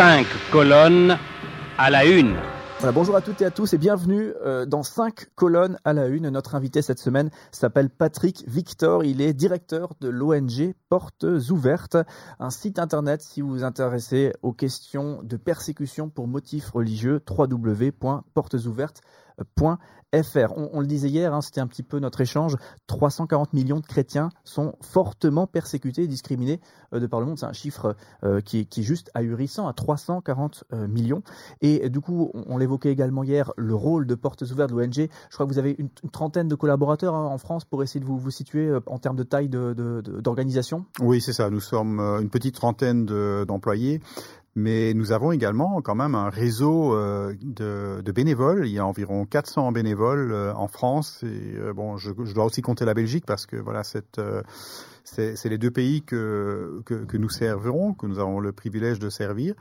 5 colonnes à la une. bonjour à toutes et à tous et bienvenue euh, dans 5 colonnes à la une. Notre invité cette semaine s'appelle Patrick Victor. Il est directeur de l'ONG Portes Ouvertes, un site internet si vous vous intéressez aux questions de persécution pour motifs religieux, www.portesouvertes.fr. FR. On, le disait hier, hein, c'était un petit peu notre échange. 340 millions de chrétiens sont fortement persécutés et discriminés euh, de par le monde. C'est un chiffre euh, qui, est, juste ahurissant à 340 euh, millions. Et du coup, on, l'évoquait également hier, le rôle de portes ouvertes de l'ONG. Je crois que vous avez une, trentaine de collaborateurs hein, en France pour essayer de vous, vous situer en termes de taille d'organisation. oui, c'est ça. Nous sommes une petite trentaine d'employés. Mais nous avons également quand même un réseau euh, de, bénévoles. Il y a environ 400 bénévoles euh, en France. Euh, bon, je, dois aussi compter la Belgique parce que voilà, c'est les deux pays que, que, nous servirons, que nous avons le privilège de servir.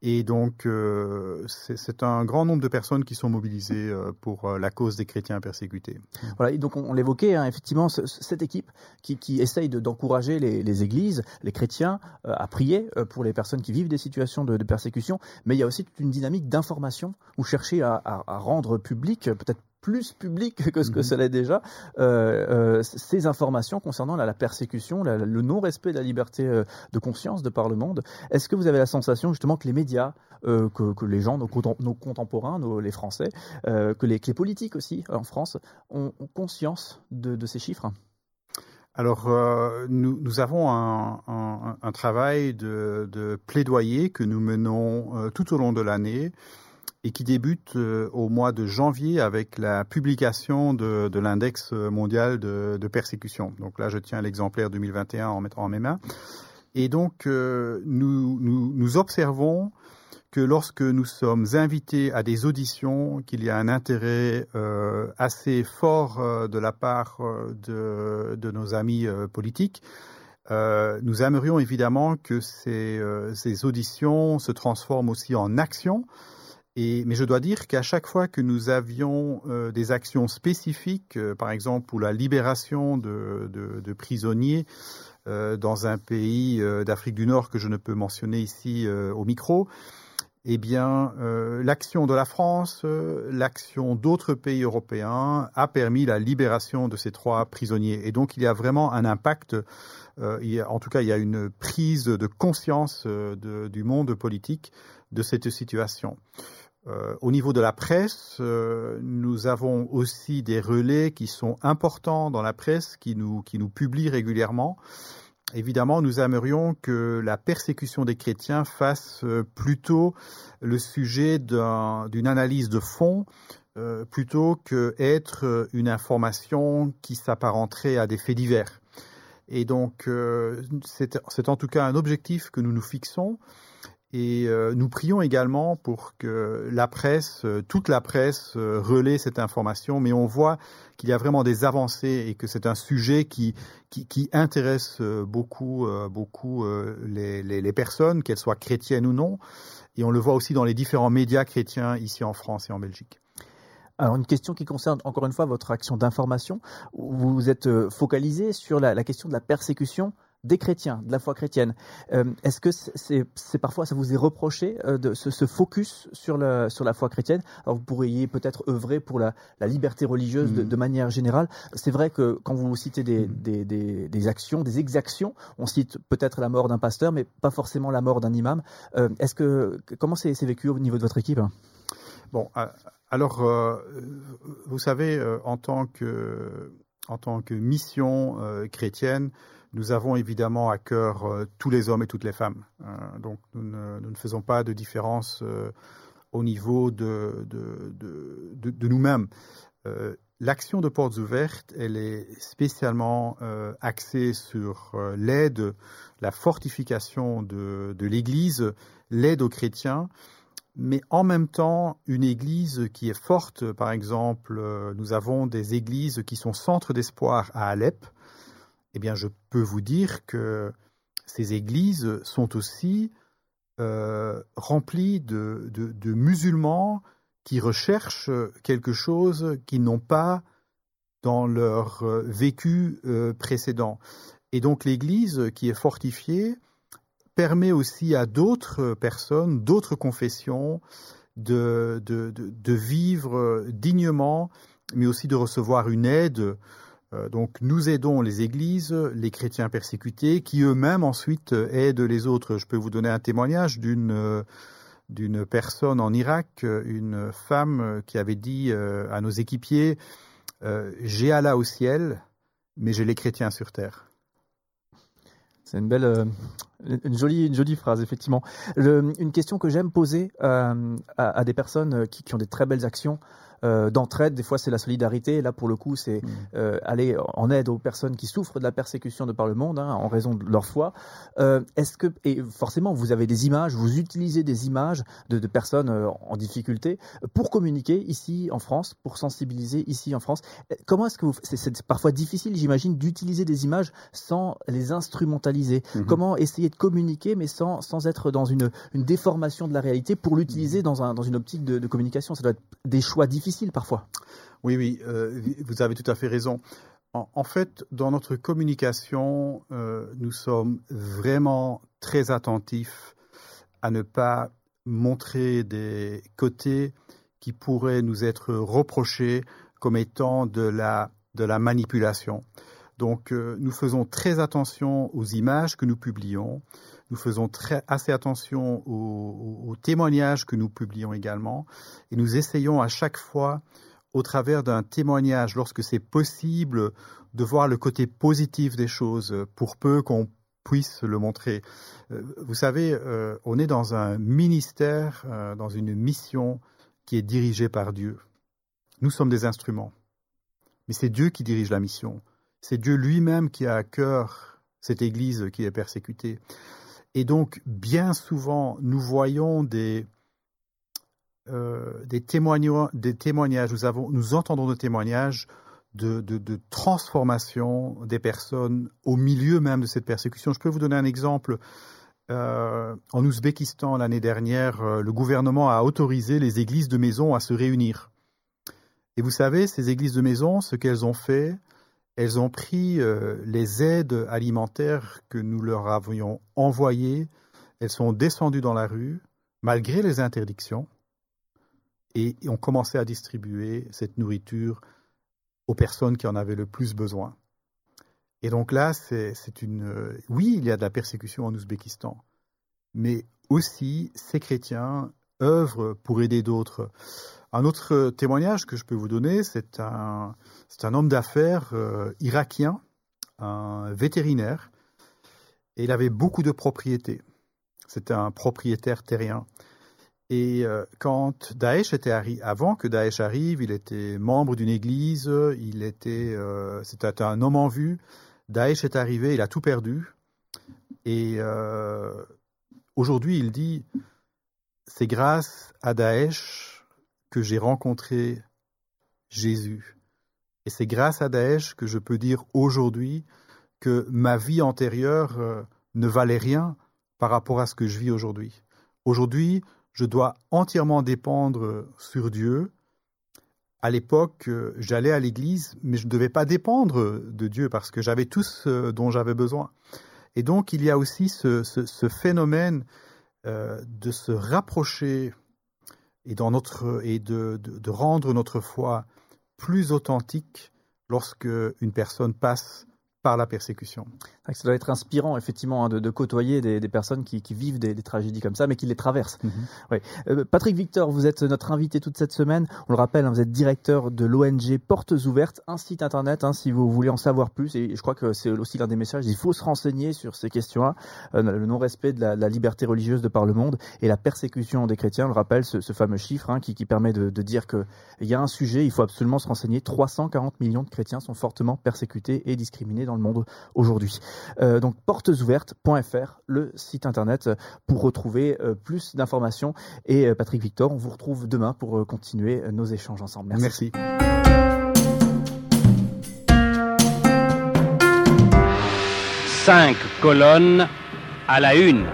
Et donc, euh, c'est un grand nombre de personnes qui sont mobilisées euh, pour euh, la cause des chrétiens persécutés. Voilà, et donc on, l'évoquait, hein, effectivement, cette équipe qui, qui essaye d'encourager les, églises, les chrétiens, à prier pour les personnes qui vivent des situations de, persécution, mais il y a aussi toute une dynamique d'information où chercher à, à, à rendre public, peut-être plus public que ce que mhm. ça l'est déjà, euh, euh, ces informations concernant la, persécution, le non-respect de la liberté euh, de conscience de par le monde. Est-ce que vous avez la sensation justement que les médias, que, les gens, nos, contemporains, les Français, que les, politiques aussi en France ont, conscience de, ces chiffres? Alors, nous, avons un, travail de, de, plaidoyer que nous menons tout au long de l'année et qui débute euh, au mois de janvier avec la publication de, de l'index mondial de, persécution. Donc là, je tiens l'exemplaire 2021 en mettant en mes mains. Et donc, euh, nous, observons que lorsque nous sommes invités à des auditions, qu'il y a un intérêt euh, assez fort de la part de, de nos amis politiques, nous aimerions évidemment que ces, ces auditions se transforment aussi en actions mais je dois dire qu'à chaque fois que nous avions euh, des actions spécifiques, euh, par exemple pour la libération de, prisonniers euh, dans un pays d'Afrique du Nord que je ne peux mentionner ici au micro, eh bien, l'action de la France, l'action d'autres pays européens a permis la libération de ces trois prisonniers. Et donc, il y a vraiment un impact. en tout cas, il y a une prise de conscience du monde politique de cette situation. Euh, au niveau de la presse, euh, nous avons aussi des relais qui sont importants dans la presse, qui nous, qui nous publient régulièrement. Évidemment, nous aimerions que la persécution des chrétiens fasse euh, plutôt le sujet d'une analyse de fond plutôt qu'être une information qui s'apparenterait à des faits divers. Et donc, c'est en tout cas un objectif que nous nous fixons et euh, nous prions également pour que la presse, euh, toute la presse, euh, relaie cette information, mais on voit qu'il y a vraiment des avancées et que c'est un sujet qui, qui, qui intéresse beaucoup, beaucoup les, les, les, personnes, qu'elles soient chrétiennes ou non. Et on le voit aussi dans les différents médias chrétiens ici en France et en Belgique. Alors une question qui concerne encore une fois votre action d'information. Vous vous êtes focalisé sur la, la question de la persécution des chrétiens, de la foi chrétienne. Euh, est-ce que c'est parfois ça vous est reproché euh, de ce, focus sur, le, sur la foi chrétienne? Alors vous pourriez peut-être œuvrer pour la, liberté religieuse de, mm. manière générale. C'est vrai que quand vous citez mm. des, des, actions, des exactions, on cite peut-être la mort d'un pasteur, mais pas forcément la mort d'un imam. Euh, est-ce que comment c'est vécu au niveau de votre équipe? Bon, alors vous savez, en tant que en tant que mission chrétienne, nous avons évidemment à cœur euh, tous les hommes et toutes les femmes. Euh, donc nous ne, faisons pas de différence euh, au niveau de, de, nous-mêmes. L'action de portes ouvertes, elle est spécialement axée sur l'aide, la fortification de, de l'Église, l'aide aux chrétiens, mais en même temps une Église qui est forte. Par exemple, nous avons des églises qui sont centres d'espoir à Alep, eh bien, je peux vous dire que ces églises sont aussi euh, remplies de, musulmans qui recherchent quelque chose qu'ils n'ont pas dans leur euh, vécu euh, précédent. Et donc l'Église qui est fortifiée permet aussi à d'autres personnes, d'autres confessions, de, vivre dignement, mais aussi de recevoir une aide. Euh, donc nous aidons les églises, les chrétiens persécutés, qui eux-mêmes ensuite aident les autres. Je peux vous donner un témoignage d'une d'une personne en Irak, une femme qui avait dit euh, à nos équipiers euh, J'ai Allah au ciel, mais j'ai les chrétiens sur terre. C'est une belle, une jolie, une jolie phrase, effectivement. une question que j'aime poser à, à, des personnes qui, qui, ont des très belles actions euh, d'entraide. Des fois, c'est la solidarité. Là, pour le coup, c'est mm. euh, aller en aide aux personnes qui souffrent de la persécution de par le monde hein, en raison de leur foi. Euh, est-ce que et forcément, vous avez des images, vous utilisez des images de, de personnes euh, en difficulté pour communiquer ici en France, pour sensibiliser ici en France. Comment est-ce que vous c'est parfois difficile, j'imagine, d'utiliser des images sans les instrumentaliser? Mm-hmm. Comment essayer de communiquer, mais sans sans être dans une, une déformation de la réalité pour l'utiliser dans un dans une optique de, de communication. Ça doit être des choix difficiles parfois. Oui, oui, euh, vous avez tout à fait raison. En, fait, dans notre communication, euh, nous sommes vraiment très attentifs à ne pas montrer des côtés qui pourraient nous être reprochés comme étant de la, de la manipulation. Donc, euh, nous faisons très attention aux images que nous publions. Nous faisons assez attention aux, témoignages que nous publions également. Et nous essayons à chaque fois, au travers d'un témoignage, lorsque c'est possible, de voir le côté positif des choses, pour peu qu'on puisse le montrer. Euh, vous savez, euh, on est dans un ministère, dans une mission qui est dirigée par Dieu. Nous sommes des instruments. Mais c'est Dieu qui dirige la mission. C'est Dieu lui-même qui a à cœur cette Église qui est persécutée. Et donc, bien souvent, nous voyons des, euh, témoignages, nous, avons, nous entendons des témoignages de, de, transformation des personnes au milieu même de cette persécution. Je peux vous donner un exemple. Euh, en Ouzbékistan, l'année dernière, euh, le gouvernement a autorisé les églises de maison à se réunir. Et vous savez, ces églises de maison, ce qu'elles ont fait, elles ont pris euh, les aides alimentaires que nous leur avions envoyées, elles sont descendues dans la rue, malgré les interdictions, et ont commencé à distribuer cette nourriture aux personnes qui en avaient le plus besoin. Et donc là, c'est une... Euh, oui, il y a de la persécution en Ouzbékistan, mais aussi ces chrétiens œuvrent pour aider d'autres. Un autre témoignage que je peux vous donner, c'est un, un homme d'affaires euh, irakien, un vétérinaire, et il avait beaucoup de propriétés. C'était un propriétaire terrien. Et euh, quand Daesh était arrivé, avant que Daesh arrive, il était membre d'une église, il était, euh, c'était un homme en vue. Daesh est arrivé, il a tout perdu. Et aujourd'hui, il dit, c'est grâce à Daesh que j'ai rencontré Jésus. Et c'est grâce à Daesh que je peux dire aujourd'hui que ma vie antérieure euh, ne valait rien par rapport à ce que je vis aujourd'hui. Aujourd'hui, je dois entièrement dépendre sur Dieu. À l'époque, euh, j'allais à l'église, mais je ne devais pas dépendre de Dieu parce que j'avais tout ce dont j'avais besoin. Et donc, il y a aussi ce, phénomène euh, de se rapprocher et, de, de rendre notre foi plus authentique lorsque une personne passe par la persécution. Ça doit être inspirant, effectivement, hein, de, côtoyer des, personnes qui, vivent des, tragédies comme ça, mais qui les traversent. Mhm. Euh, Patrick Victor, vous êtes notre invité toute cette semaine. On le rappelle, hein, vous êtes directeur de l'ONG Portes Ouvertes, un site internet, hein, si vous voulez en savoir plus. Et je crois que c'est aussi l'un des messages. Il faut se renseigner sur ces questions-là, euh, le non-respect de la, liberté religieuse de par le monde et la persécution des chrétiens. On le rappelle, ce, fameux chiffre qui, permet de, de dire qu'il y a un sujet, il faut absolument se renseigner. 340 millions de chrétiens sont fortement persécutés et discriminés dans le monde aujourd'hui. Euh, donc portesouvertes.fr, le site internet pour retrouver euh, plus d'informations. Et euh, Patrick Victor, on vous retrouve demain pour continuer nos échanges ensemble. Merci. Merci. Cinq colonnes à la une.